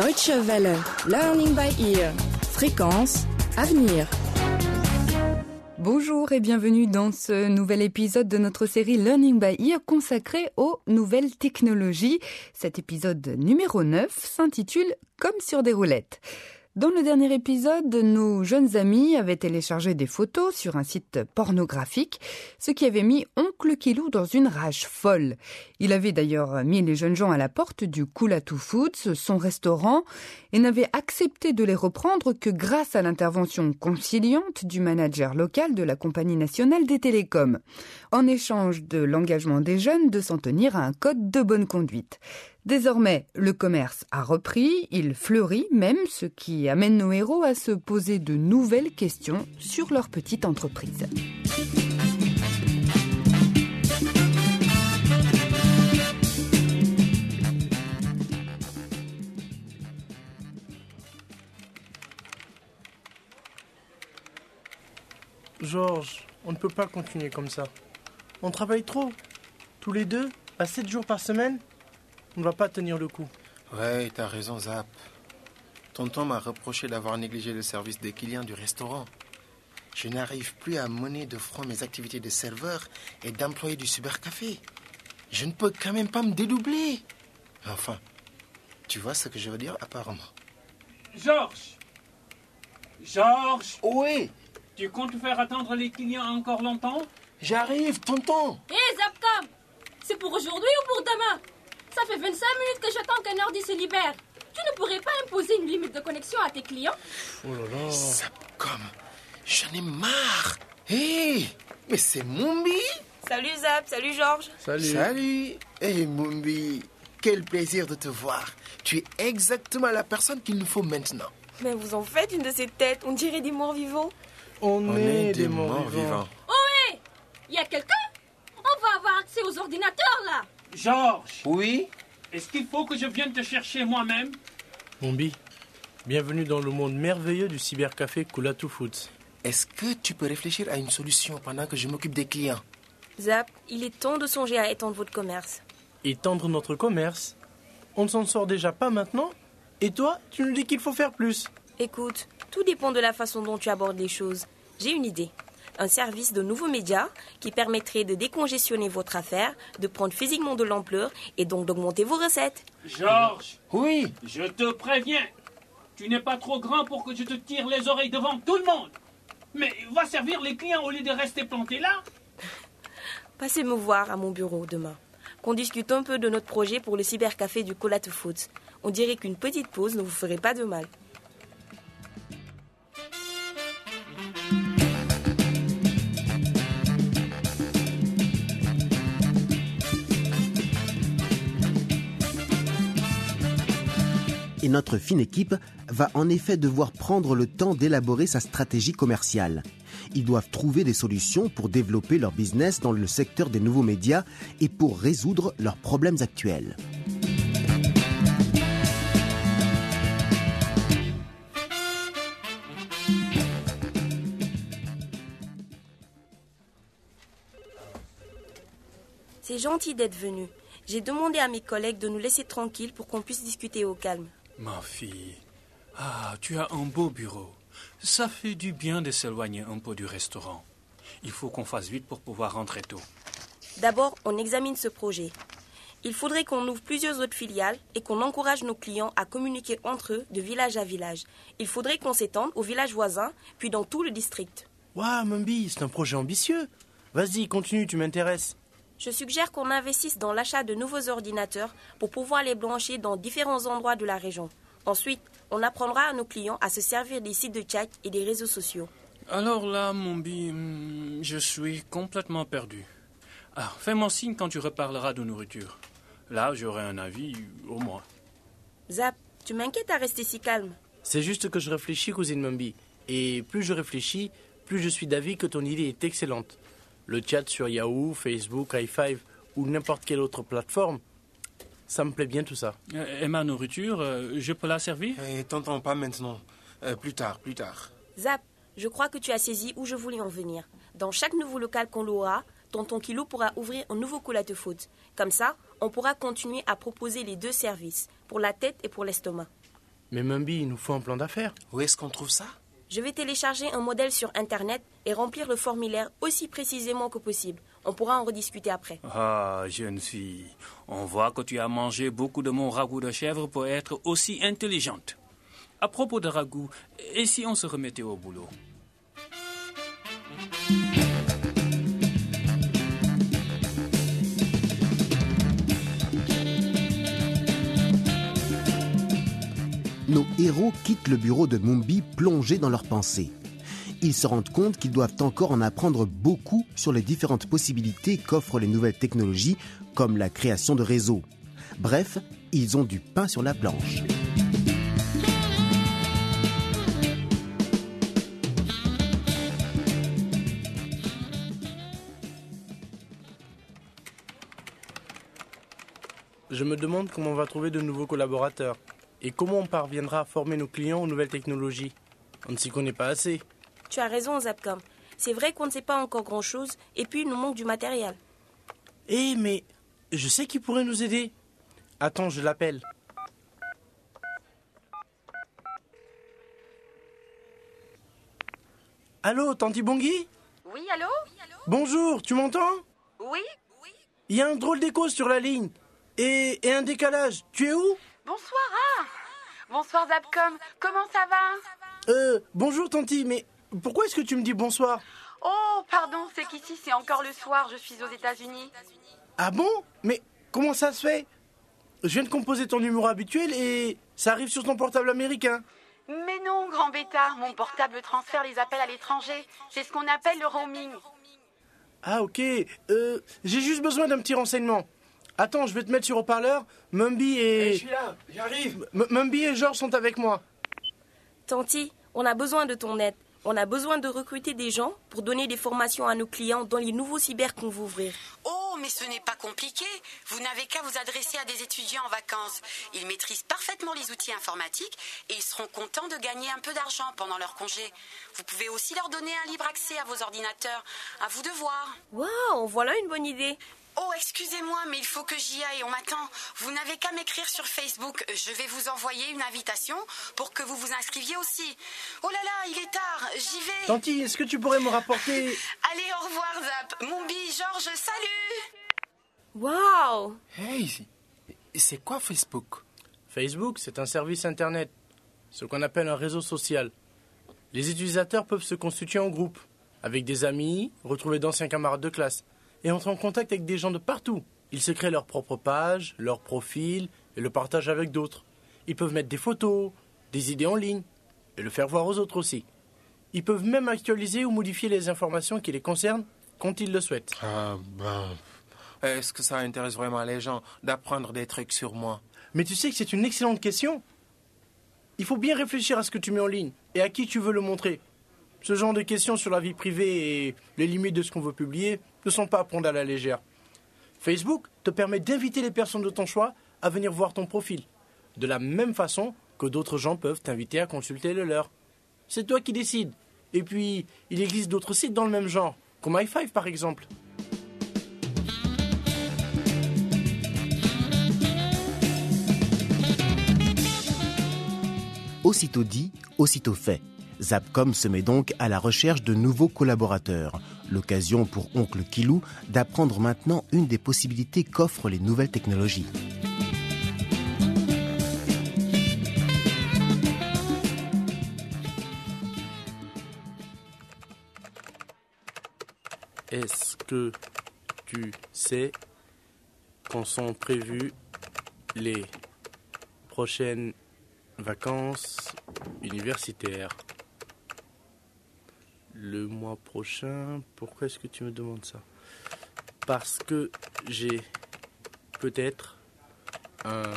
Deutsche Welle, Learning by Ear, fréquence, avenir. Bonjour et bienvenue dans ce nouvel épisode de notre série Learning by Ear consacrée aux nouvelles technologies. Cet épisode numéro 9 s'intitule Comme sur des roulettes. Dans le dernier épisode, nos jeunes amis avaient téléchargé des photos sur un site pornographique, ce qui avait mis Oncle Kilou dans une rage folle. Il avait d'ailleurs mis les jeunes gens à la porte du Kulatu Foods, son restaurant, et n'avait accepté de les reprendre que grâce à l'intervention conciliante du manager local de la compagnie nationale des télécoms, en échange de l'engagement des jeunes de s'en tenir à un code de bonne conduite. Désormais, le commerce a repris, il fleurit même, ce qui amène nos héros à se poser de nouvelles questions sur leur petite entreprise. Georges, on ne peut pas continuer comme ça. On travaille trop. Tous les deux, à 7 jours par semaine. On ne va pas tenir le coup. Ouais, t'as raison, Zap. Tonton m'a reproché d'avoir négligé le service des clients du restaurant. Je n'arrive plus à mener de front mes activités de serveur et d'employé du cybercafé. Je ne peux quand même pas me dédoubler. Enfin, tu vois ce que je veux dire apparemment. Georges Georges Oui, Tu comptes faire attendre les clients encore longtemps? J'arrive, tonton. Hé Zapcom C'est pour aujourd'hui ou pour demain? Ça fait 25 minutes que j'attends qu'un ordi se libère. Tu ne pourrais pas imposer une limite de connexion à tes clients? Oh là là. Sapcom, j'en ai marre. Hé, mais c'est Mumbi. Salut Zap, salut Georges. Salut. Salut. Hé, Mumbi, quel plaisir de te voir. Tu es exactement la personne qu'il nous faut maintenant. Mais vous en faites une de ces têtes, on dirait des morts vivants. On, On est, est des morts vivants. vivants. Oh hé Y a quelqu'un? On va avoir accès aux ordinateurs là Georges Oui Est-ce qu'il faut que je vienne te chercher moi-même? Mombi, bienvenue dans le monde merveilleux du cybercafé Kulatu Foods. Est-ce que tu peux réfléchir à une solution pendant que je m'occupe des clients? Zap, il est temps de songer à étendre votre commerce. Étendre notre commerce? On ne s'en sort déjà pas maintenant? Et toi, tu nous dis qu'il faut faire plus. Écoute, tout dépend de la façon dont tu abordes les choses. J'ai une idée. Un service de nouveaux médias qui permettrait de décongestionner votre affaire, de prendre physiquement de l'ampleur et donc d'augmenter vos recettes. Georges Oui Je te préviens Tu n'es pas trop grand pour que je te tire les oreilles devant tout le monde Mais va servir les clients au lieu de rester planté là Passez me voir à mon bureau demain. Qu'on discute un peu de notre projet pour le cybercafé du Colate Foods. On dirait qu'une petite pause ne vous ferait pas de mal. Et notre fine équipe va en effet devoir prendre le temps d'élaborer sa stratégie commerciale. Ils doivent trouver des solutions pour développer leur business dans le secteur des nouveaux médias et pour résoudre leurs problèmes actuels. C'est gentil d'être venu. J'ai demandé à mes collègues de nous laisser tranquilles pour qu'on puisse discuter au calme. Ma fille, ah, tu as un beau bureau. Ça fait du bien de s'éloigner un peu du restaurant. Il faut qu'on fasse vite pour pouvoir rentrer tôt. D'abord, on examine ce projet. Il faudrait qu'on ouvre plusieurs autres filiales et qu'on encourage nos clients à communiquer entre eux de village à village. Il faudrait qu'on s'étende aux villages voisins, puis dans tout le district. Waouh, Mombi, c'est un projet ambitieux. Vas-y, continue, tu m'intéresses. Je suggère qu'on investisse dans l'achat de nouveaux ordinateurs pour pouvoir les brancher dans différents endroits de la région. Ensuite, on apprendra à nos clients à se servir des sites de chat et des réseaux sociaux. Alors là, mon bi, hmm, je suis complètement perdu. Ah, fais-moi signe quand tu reparleras de nourriture. Là, j'aurai un avis, au moins. Zap, tu m'inquiètes à rester si calme. C'est juste que je réfléchis, cousine Mombi. Et plus je réfléchis, plus je suis d'avis que ton idée est excellente. Le chat sur Yahoo, Facebook, i5 ou n'importe quelle autre plateforme, ça me plaît bien tout ça. Euh, Et ma nourriture, euh, je peux la servir? Eh, T'entends pas maintenant. Euh, plus tard, plus tard. Zap, je crois que tu as saisi où je voulais en venir. Dans chaque nouveau local qu'on louera, tonton Kilo pourra ouvrir un nouveau de foot. Comme ça, on pourra continuer à proposer les deux services, pour la tête et pour l'estomac. Mais Mumby, il nous faut un plan d'affaires. Où est-ce qu'on trouve ça? Je vais télécharger un modèle sur Internet et remplir le formulaire aussi précisément que possible. On pourra en rediscuter après. Ah, jeune fille, on voit que tu as mangé beaucoup de mon ragoût de chèvre pour être aussi intelligente. À propos de ragoût, et si on se remettait au boulot? Nos héros quittent le bureau de Mumbi plongés dans leurs pensées. Ils se rendent compte qu'ils doivent encore en apprendre beaucoup sur les différentes possibilités qu'offrent les nouvelles technologies, comme la création de réseaux. Bref, ils ont du pain sur la planche. Je me demande comment on va trouver de nouveaux collaborateurs. Et comment on parviendra à former nos clients aux nouvelles technologies? On ne s'y connaît pas assez. Tu as raison, Zapcom. C'est vrai qu'on ne sait pas encore grand-chose, et puis il nous manque du matériel. Eh, mais je sais qui pourrait nous aider. Attends, je l'appelle. Allô, Tanti Bongui? Oui, allô? Bonjour, tu m'entends? Oui Il y a un drôle d'écho sur la ligne. Et, et un décalage. Tu es où? Bonsoir, ah Bonsoir Zapcom, comment ça va Euh, bonjour Tanti, mais pourquoi est-ce que tu me dis bonsoir Oh, pardon, c'est qu'ici c'est encore le soir, je suis aux États-Unis. Ah bon Mais comment ça se fait Je viens de composer ton numéro habituel et ça arrive sur ton portable américain. Mais non, grand bêta, mon portable transfère les appels à l'étranger. C'est ce qu'on appelle le roaming. Ah ok, euh, j'ai juste besoin d'un petit renseignement. Attends, je vais te mettre sur haut-parleur. Mumby et... Je suis là, j'arrive. M- Mumby et Georges sont avec moi. Tanti, on a besoin de ton aide. On a besoin de recruter des gens pour donner des formations à nos clients dans les nouveaux cyber qu'on va ouvrir. Oh, mais ce n'est pas compliqué. Vous n'avez qu'à vous adresser à des étudiants en vacances. Ils maîtrisent parfaitement les outils informatiques et ils seront contents de gagner un peu d'argent pendant leur congé. Vous pouvez aussi leur donner un libre accès à vos ordinateurs. À vous de voir. Waouh, voilà une bonne idée. Oh, excusez-moi, mais il faut que j'y aille, on m'attend. Vous n'avez qu'à m'écrire sur Facebook. Je vais vous envoyer une invitation pour que vous vous inscriviez aussi. Oh là là, il est tard, j'y vais. Tanti, est-ce que tu pourrais me rapporter... Allez, au revoir, Zap. Mombi, Georges, salut Waouh Hey, c'est quoi Facebook? Facebook, c'est un service Internet, ce qu'on appelle un réseau social. Les utilisateurs peuvent se constituer en groupe, avec des amis, retrouver d'anciens camarades de classe, et entrer en contact avec des gens de partout. Ils se créent leur propre page, leur profil, et le partagent avec d'autres. Ils peuvent mettre des photos, des idées en ligne, et le faire voir aux autres aussi. Ils peuvent même actualiser ou modifier les informations qui les concernent quand ils le souhaitent. Ah ben... Est-ce que ça intéresse vraiment les gens d'apprendre des trucs sur moi? Mais tu sais que c'est une excellente question. Il faut bien réfléchir à ce que tu mets en ligne et à qui tu veux le montrer. Ce genre de questions sur la vie privée et les limites de ce qu'on veut publier ne sont pas à prendre à la légère. Facebook te permet d'inviter les personnes de ton choix à venir voir ton profil, de la même façon que d'autres gens peuvent t'inviter à consulter le leur. C'est toi qui décides. Et puis, il existe d'autres sites dans le même genre, comme i5 par exemple. Aussitôt dit, aussitôt fait. Zapcom se met donc à la recherche de nouveaux collaborateurs. L'occasion pour Oncle Kilou d'apprendre maintenant une des possibilités qu'offrent les nouvelles technologies. Est-ce que tu sais quand sont prévues les prochaines vacances universitaires? Le mois prochain, pourquoi est-ce que tu me demandes ça? Parce que j'ai peut-être un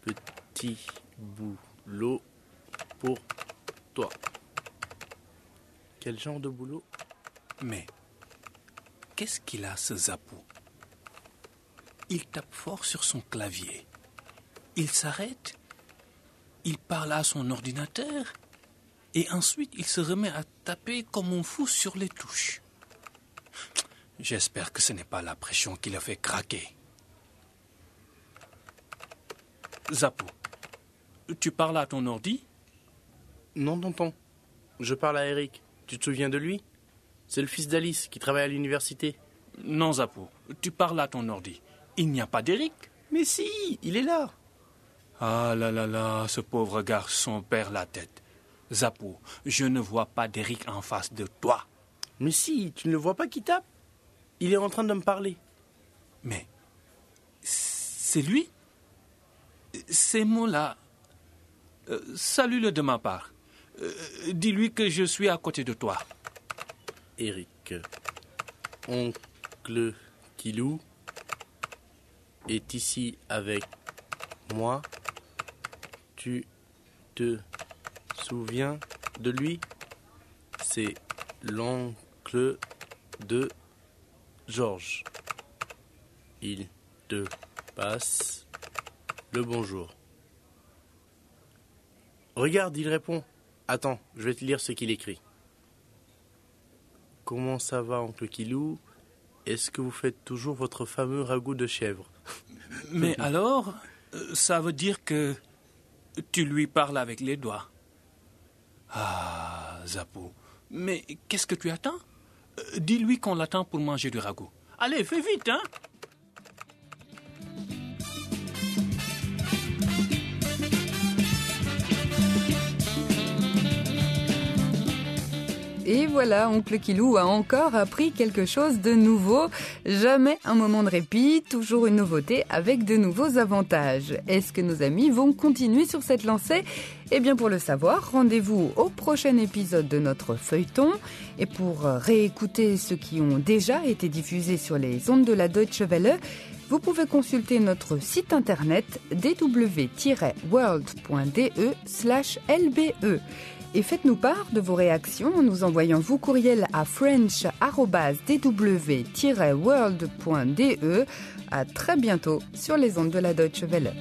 petit boulot pour toi. Quel genre de boulot? Mais qu'est-ce qu'il a ce Zappo Il tape fort sur son clavier. Il s'arrête. Il parle à son ordinateur. Et ensuite, il se remet à taper comme un fou sur les touches. J'espère que ce n'est pas la pression qui l'a fait craquer. Zappo, Tu parles à ton ordi? Non, tonton. Je parle à Eric. Tu te souviens de lui? C'est le fils d'Alice qui travaille à l'université. Non, Zappo. Tu parles à ton ordi. Il n'y a pas d'Eric? Mais si, il est là. Ah là là là, ce pauvre garçon perd la tête. Zappo, je ne vois pas d'Eric en face de toi. Mais si, tu ne le vois pas qui tape Il est en train de me parler. Mais c'est lui? Ces mots-là. Euh, Salue-le de ma part. Euh, Dis-lui que je suis à côté de toi. Eric, oncle Kilou, est ici avec moi. Tu te souviens de lui C'est l'oncle de Georges. Il te passe le bonjour. Regarde, il répond. Attends, je vais te lire ce qu'il écrit. Comment ça va, oncle Kilou? Est-ce que vous faites toujours votre fameux ragoût de chèvre? Mais alors, euh, ça veut dire que tu lui parles avec les doigts. Ah, Zappo, mais qu'est-ce que tu attends? Euh, Dis-lui qu'on l'attend pour manger du ragoût. Allez, fais vite, hein? Et voilà, Oncle Kilou a encore appris quelque chose de nouveau. Jamais un moment de répit, toujours une nouveauté avec de nouveaux avantages. Est-ce que nos amis vont continuer sur cette lancée? Eh bien, pour le savoir, rendez-vous au prochain épisode de notre feuilleton. Et pour réécouter ceux qui ont déjà été diffusés sur les ondes de la Deutsche Welle, vous pouvez consulter notre site internet dw-world.de/lbe et faites-nous part de vos réactions en nous envoyant vos courriels à french.dw-world.de. À très bientôt sur les ondes de la Deutsche Welle.